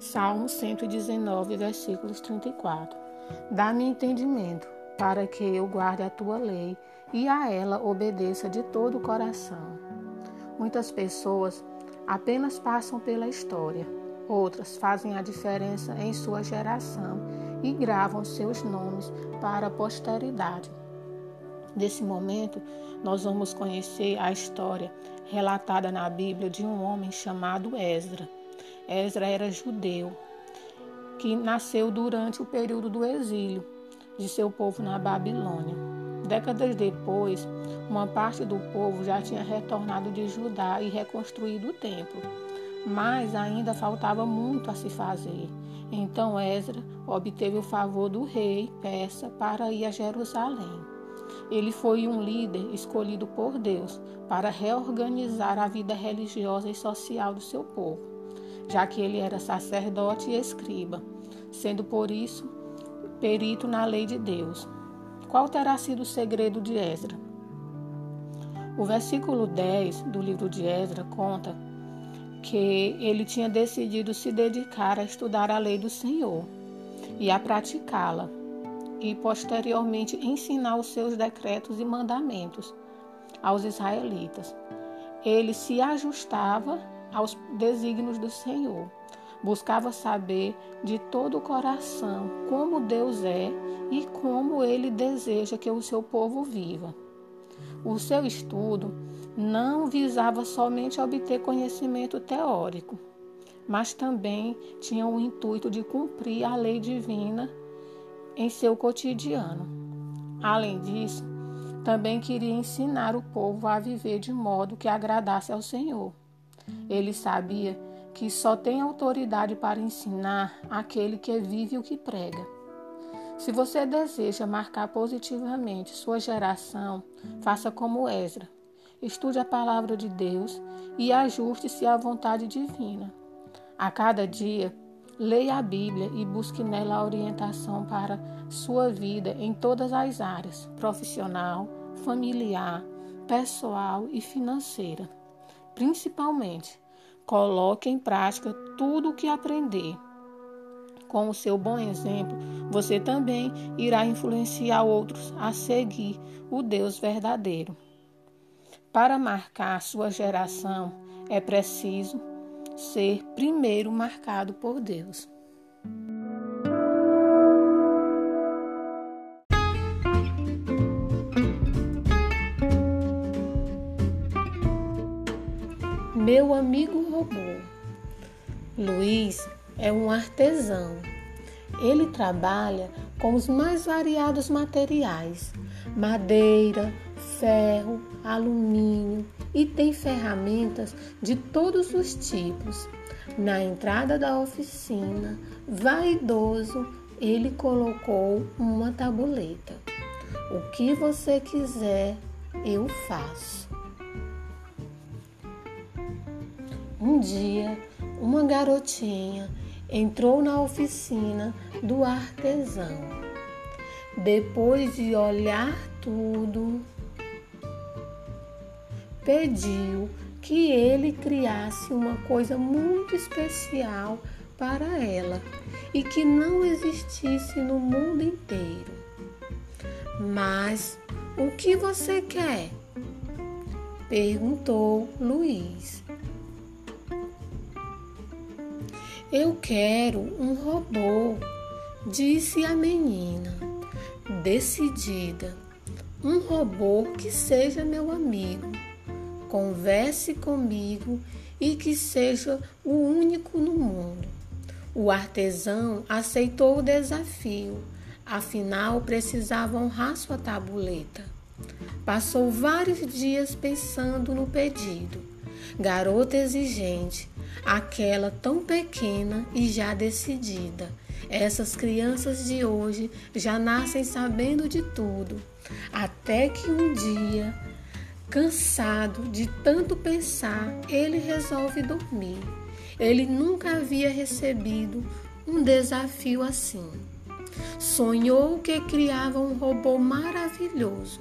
Salmo 119, versículos 34. Dá-me entendimento, para que eu guarde a tua lei e a ela obedeça de todo o coração. Muitas pessoas apenas passam pela história, outras fazem a diferença em sua geração e gravam seus nomes para a posteridade. Nesse momento, nós vamos conhecer a história relatada na Bíblia de um homem chamado Esdra Esdra era judeu, que nasceu durante o período do exílio de seu povo na Babilônia. Décadas depois, uma parte do povo já tinha retornado de Judá e reconstruído o templo, mas ainda faltava muito a se fazer. Então Esdra obteve o favor do rei persa para ir a Jerusalém. Ele foi um líder escolhido por Deus para reorganizar a vida religiosa e social do seu povo já que ele era sacerdote e escriba, sendo por isso perito na lei de Deus. Qual terá sido o segredo de Esdra? O versículo 10 do livro de Esdra conta que ele tinha decidido se dedicar a estudar a lei do Senhor e a praticá-la, e posteriormente ensinar os seus decretos e mandamentos aos israelitas. Ele se ajustava aos desígnios do Senhor. Buscava saber de todo o coração como Deus é e como ele deseja que o seu povo viva. O seu estudo não visava somente obter conhecimento teórico, mas também tinha o intuito de cumprir a lei divina em seu cotidiano. Além disso, também queria ensinar o povo a viver de modo que agradasse ao Senhor. Ele sabia que só tem autoridade para ensinar aquele que vive o que prega. Se você deseja marcar positivamente sua geração, faça como Ezra. Estude a palavra de Deus e ajuste-se à vontade divina. A cada dia, leia a Bíblia e busque nela a orientação para sua vida em todas as áreas profissional, familiar, pessoal e financeira. Principalmente, coloque em prática tudo o que aprender. Com o seu bom exemplo, você também irá influenciar outros a seguir o Deus verdadeiro. Para marcar sua geração, é preciso ser primeiro marcado por Deus. Meu amigo robô. Luiz é um artesão. Ele trabalha com os mais variados materiais: madeira, ferro, alumínio e tem ferramentas de todos os tipos. Na entrada da oficina, vaidoso, ele colocou uma tabuleta. O que você quiser, eu faço. Um dia, uma garotinha entrou na oficina do artesão. Depois de olhar tudo, pediu que ele criasse uma coisa muito especial para ela e que não existisse no mundo inteiro. Mas o que você quer? perguntou Luiz. Eu quero um robô, disse a menina, decidida. Um robô que seja meu amigo, converse comigo e que seja o único no mundo. O artesão aceitou o desafio, afinal precisava honrar sua tabuleta. Passou vários dias pensando no pedido. Garota exigente, aquela tão pequena e já decidida. Essas crianças de hoje já nascem sabendo de tudo, até que um dia, cansado de tanto pensar, ele resolve dormir. Ele nunca havia recebido um desafio assim. Sonhou que criava um robô maravilhoso,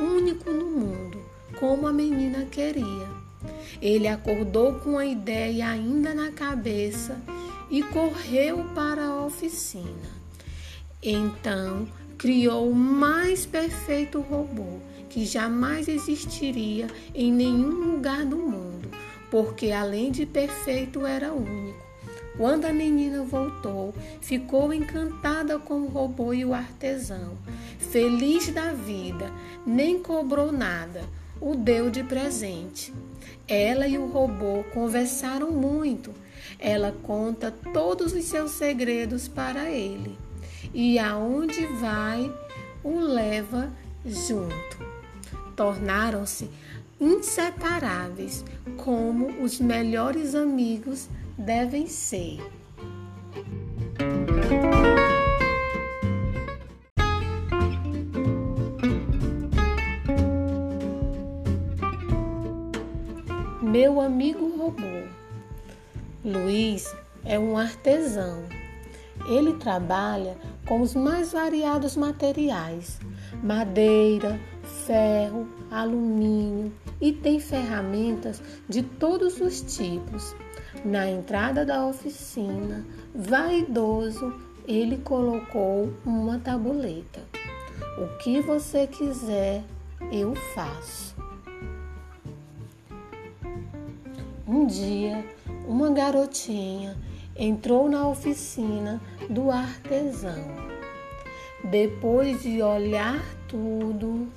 único no mundo, como a menina queria. Ele acordou com a ideia ainda na cabeça e correu para a oficina. Então criou o mais perfeito robô que jamais existiria em nenhum lugar do mundo, porque além de perfeito era único. Quando a menina voltou, ficou encantada com o robô e o artesão. Feliz da vida, nem cobrou nada, o deu de presente. Ela e o robô conversaram muito. Ela conta todos os seus segredos para ele. E aonde vai, o leva junto. Tornaram-se inseparáveis, como os melhores amigos devem ser. Meu amigo robô. Luiz é um artesão. Ele trabalha com os mais variados materiais: madeira, ferro, alumínio e tem ferramentas de todos os tipos. Na entrada da oficina, vaidoso, ele colocou uma tabuleta. O que você quiser, eu faço. Um dia, uma garotinha entrou na oficina do artesão. Depois de olhar tudo,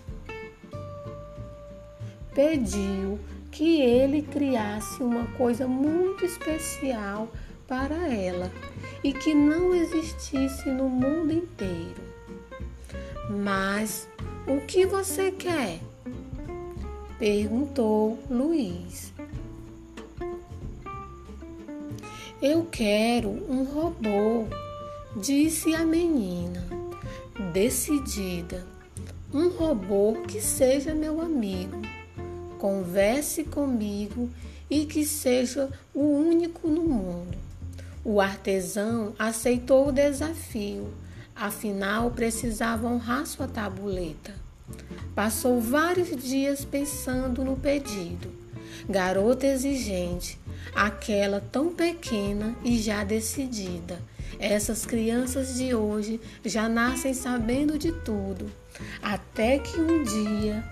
pediu que ele criasse uma coisa muito especial para ela e que não existisse no mundo inteiro. Mas o que você quer? perguntou Luiz. Eu quero um robô, disse a menina, decidida. Um robô que seja meu amigo converse comigo e que seja o único no mundo. O artesão aceitou o desafio, afinal precisava honrar sua tabuleta. Passou vários dias pensando no pedido. Garota exigente, aquela tão pequena e já decidida. Essas crianças de hoje já nascem sabendo de tudo, até que um dia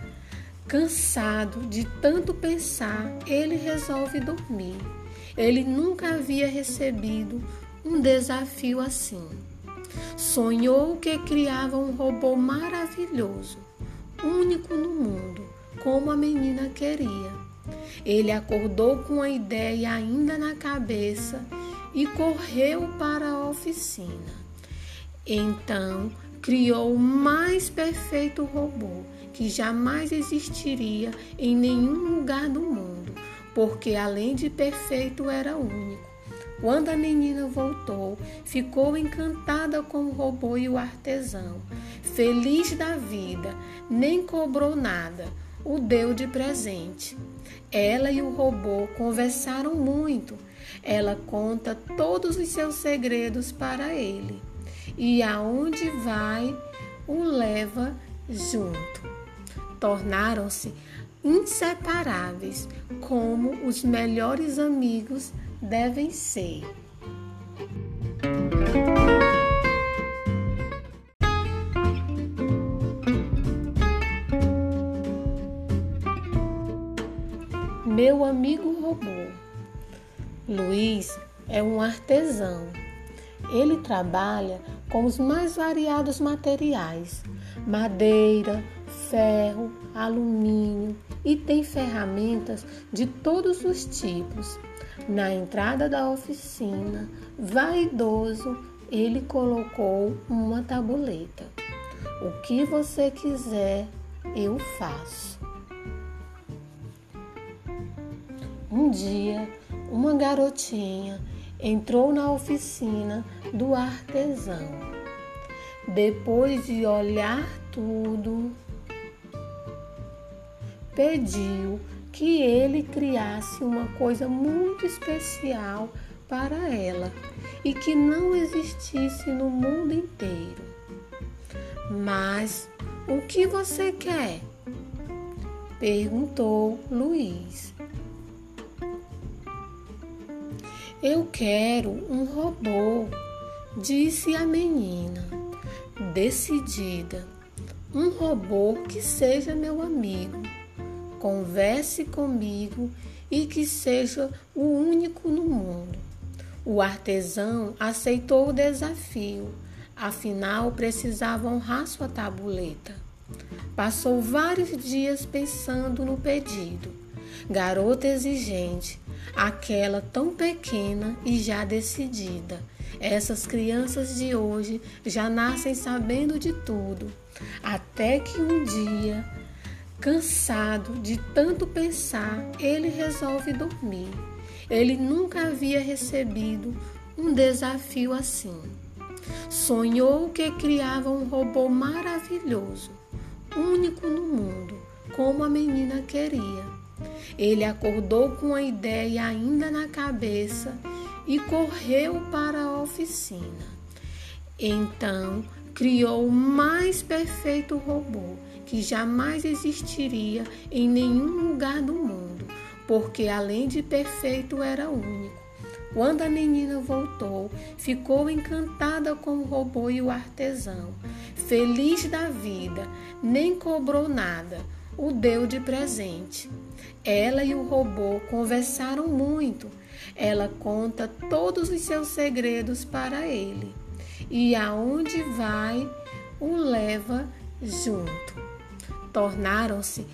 Cansado de tanto pensar, ele resolve dormir. Ele nunca havia recebido um desafio assim. Sonhou que criava um robô maravilhoso, único no mundo, como a menina queria. Ele acordou com a ideia ainda na cabeça e correu para a oficina. Então, criou o mais perfeito robô que jamais existiria em nenhum lugar do mundo, porque além de perfeito era único. Quando a menina voltou, ficou encantada com o robô e o artesão. Feliz da vida, nem cobrou nada, o deu de presente. Ela e o robô conversaram muito. Ela conta todos os seus segredos para ele. E aonde vai, o leva junto tornaram-se inseparáveis, como os melhores amigos devem ser. Meu amigo robô. Luiz é um artesão. Ele trabalha com os mais variados materiais: madeira, ferro, alumínio e tem ferramentas de todos os tipos. Na entrada da oficina, vaidoso, ele colocou uma tabuleta. O que você quiser, eu faço. Um dia, uma garotinha entrou na oficina do artesão. Depois de olhar tudo, pediu que ele criasse uma coisa muito especial para ela e que não existisse no mundo inteiro. Mas o que você quer? perguntou Luiz. Eu quero um robô, disse a menina, decidida. Um robô que seja meu amigo, converse comigo e que seja o único no mundo. O artesão aceitou o desafio, afinal precisava honrar sua tabuleta. Passou vários dias pensando no pedido. Garota exigente, aquela tão pequena e já decidida. Essas crianças de hoje já nascem sabendo de tudo, até que um dia, cansado de tanto pensar, ele resolve dormir. Ele nunca havia recebido um desafio assim. Sonhou que criava um robô maravilhoso único no mundo, como a menina queria. Ele acordou com a ideia ainda na cabeça e correu para a oficina. Então criou o mais perfeito robô que jamais existiria em nenhum lugar do mundo, porque além de perfeito era único. Quando a menina voltou, ficou encantada com o robô e o artesão. Feliz da vida, nem cobrou nada, o deu de presente. Ela e o robô conversaram muito. Ela conta todos os seus segredos para ele. E aonde vai, o leva junto. Tornaram-se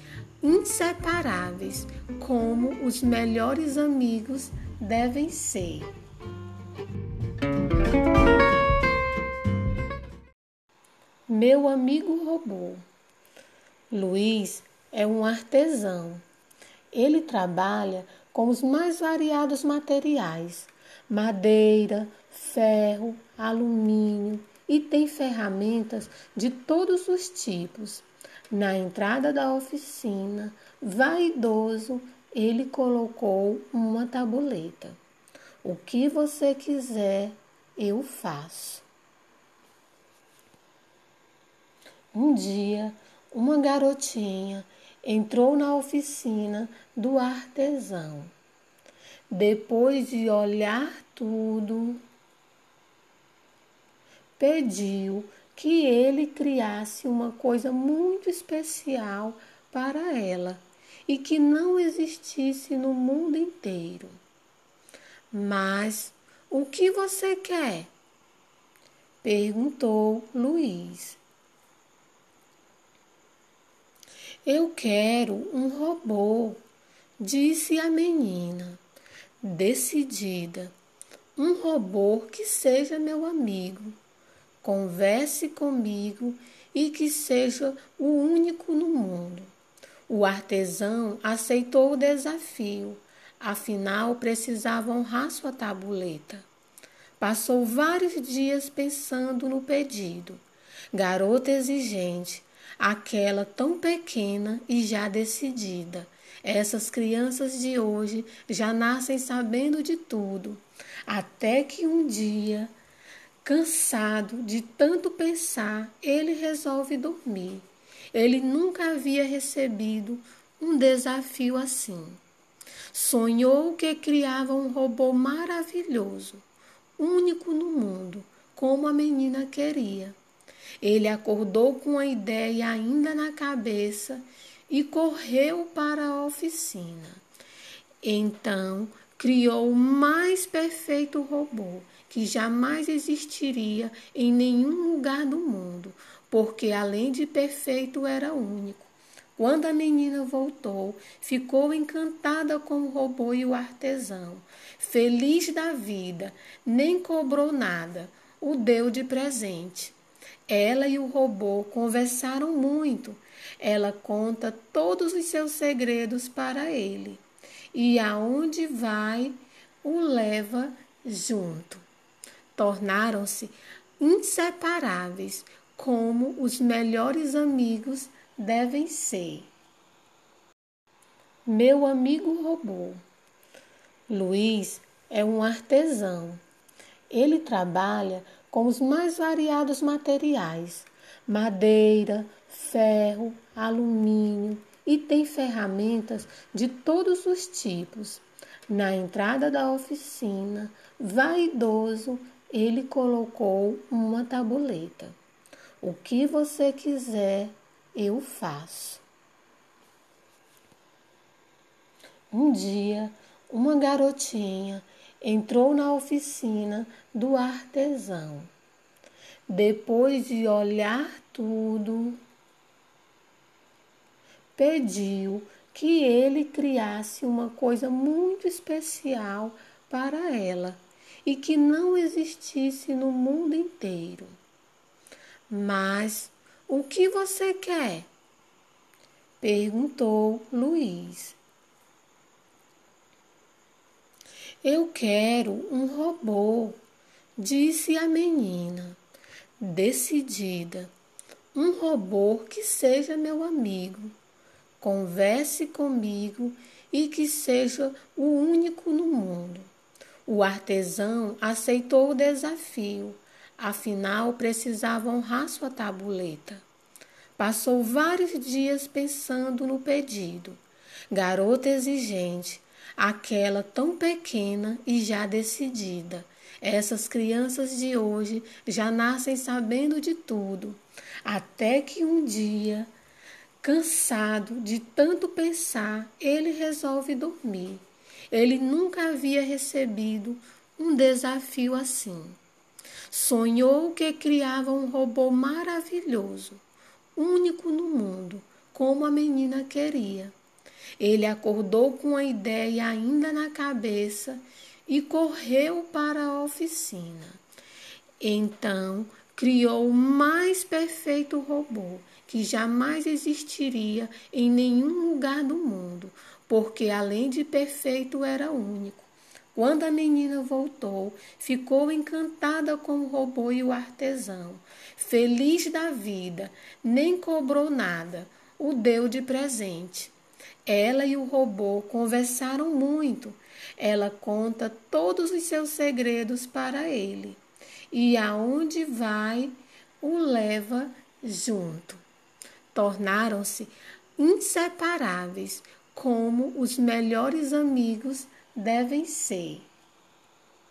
inseparáveis, como os melhores amigos devem ser. Meu amigo robô. Luiz é um artesão. Ele trabalha com os mais variados materiais: madeira, ferro, alumínio e tem ferramentas de todos os tipos. Na entrada da oficina, vaidoso, ele colocou uma tabuleta. O que você quiser, eu faço. Um dia, uma garotinha entrou na oficina do artesão. Depois de olhar tudo, pediu que ele criasse uma coisa muito especial para ela e que não existisse no mundo inteiro. Mas o que você quer? perguntou Luiz. Eu quero um robô, disse a menina, decidida. Um robô que seja meu amigo, converse comigo e que seja o único no mundo. O artesão aceitou o desafio, afinal precisava honrar sua tabuleta. Passou vários dias pensando no pedido. Garota exigente, aquela tão pequena e já decidida. Essas crianças de hoje já nascem sabendo de tudo, até que um dia, cansado de tanto pensar, ele resolve dormir. Ele nunca havia recebido um desafio assim. Sonhou que criava um robô maravilhoso, único no mundo, como a menina queria. Ele acordou com a ideia ainda na cabeça e correu para a oficina. Então criou o mais perfeito robô que jamais existiria em nenhum lugar do mundo, porque além de perfeito era único. Quando a menina voltou, ficou encantada com o robô e o artesão. Feliz da vida, nem cobrou nada, o deu de presente. Ela e o robô conversaram muito. Ela conta todos os seus segredos para ele. E aonde vai, o leva junto. Tornaram-se inseparáveis, como os melhores amigos devem ser. Meu amigo robô. Luiz é um artesão. Ele trabalha com os mais variados materiais: madeira, ferro, alumínio e tem ferramentas de todos os tipos. Na entrada da oficina, vaidoso, ele colocou uma tabuleta. O que você quiser, eu faço. Um dia, uma garotinha entrou na oficina do artesão. Depois de olhar tudo, pediu que ele criasse uma coisa muito especial para ela e que não existisse no mundo inteiro. Mas o que você quer? perguntou Luiz. Eu quero um robô, disse a menina, decidida. Um robô que seja meu amigo converse comigo e que seja o único no mundo. O artesão aceitou o desafio, afinal precisava honrar sua tabuleta. Passou vários dias pensando no pedido. Garota exigente, aquela tão pequena e já decidida. Essas crianças de hoje já nascem sabendo de tudo, até que um dia Cansado de tanto pensar, ele resolve dormir. Ele nunca havia recebido um desafio assim. Sonhou que criava um robô maravilhoso, único no mundo, como a menina queria. Ele acordou com a ideia ainda na cabeça e correu para a oficina. Então, criou o mais perfeito robô que jamais existiria em nenhum lugar do mundo, porque além de perfeito era único. Quando a menina voltou, ficou encantada com o robô e o artesão. Feliz da vida, nem cobrou nada, o deu de presente. Ela e o robô conversaram muito. Ela conta todos os seus segredos para ele. E aonde vai, o leva junto tornaram-se inseparáveis, como os melhores amigos devem ser.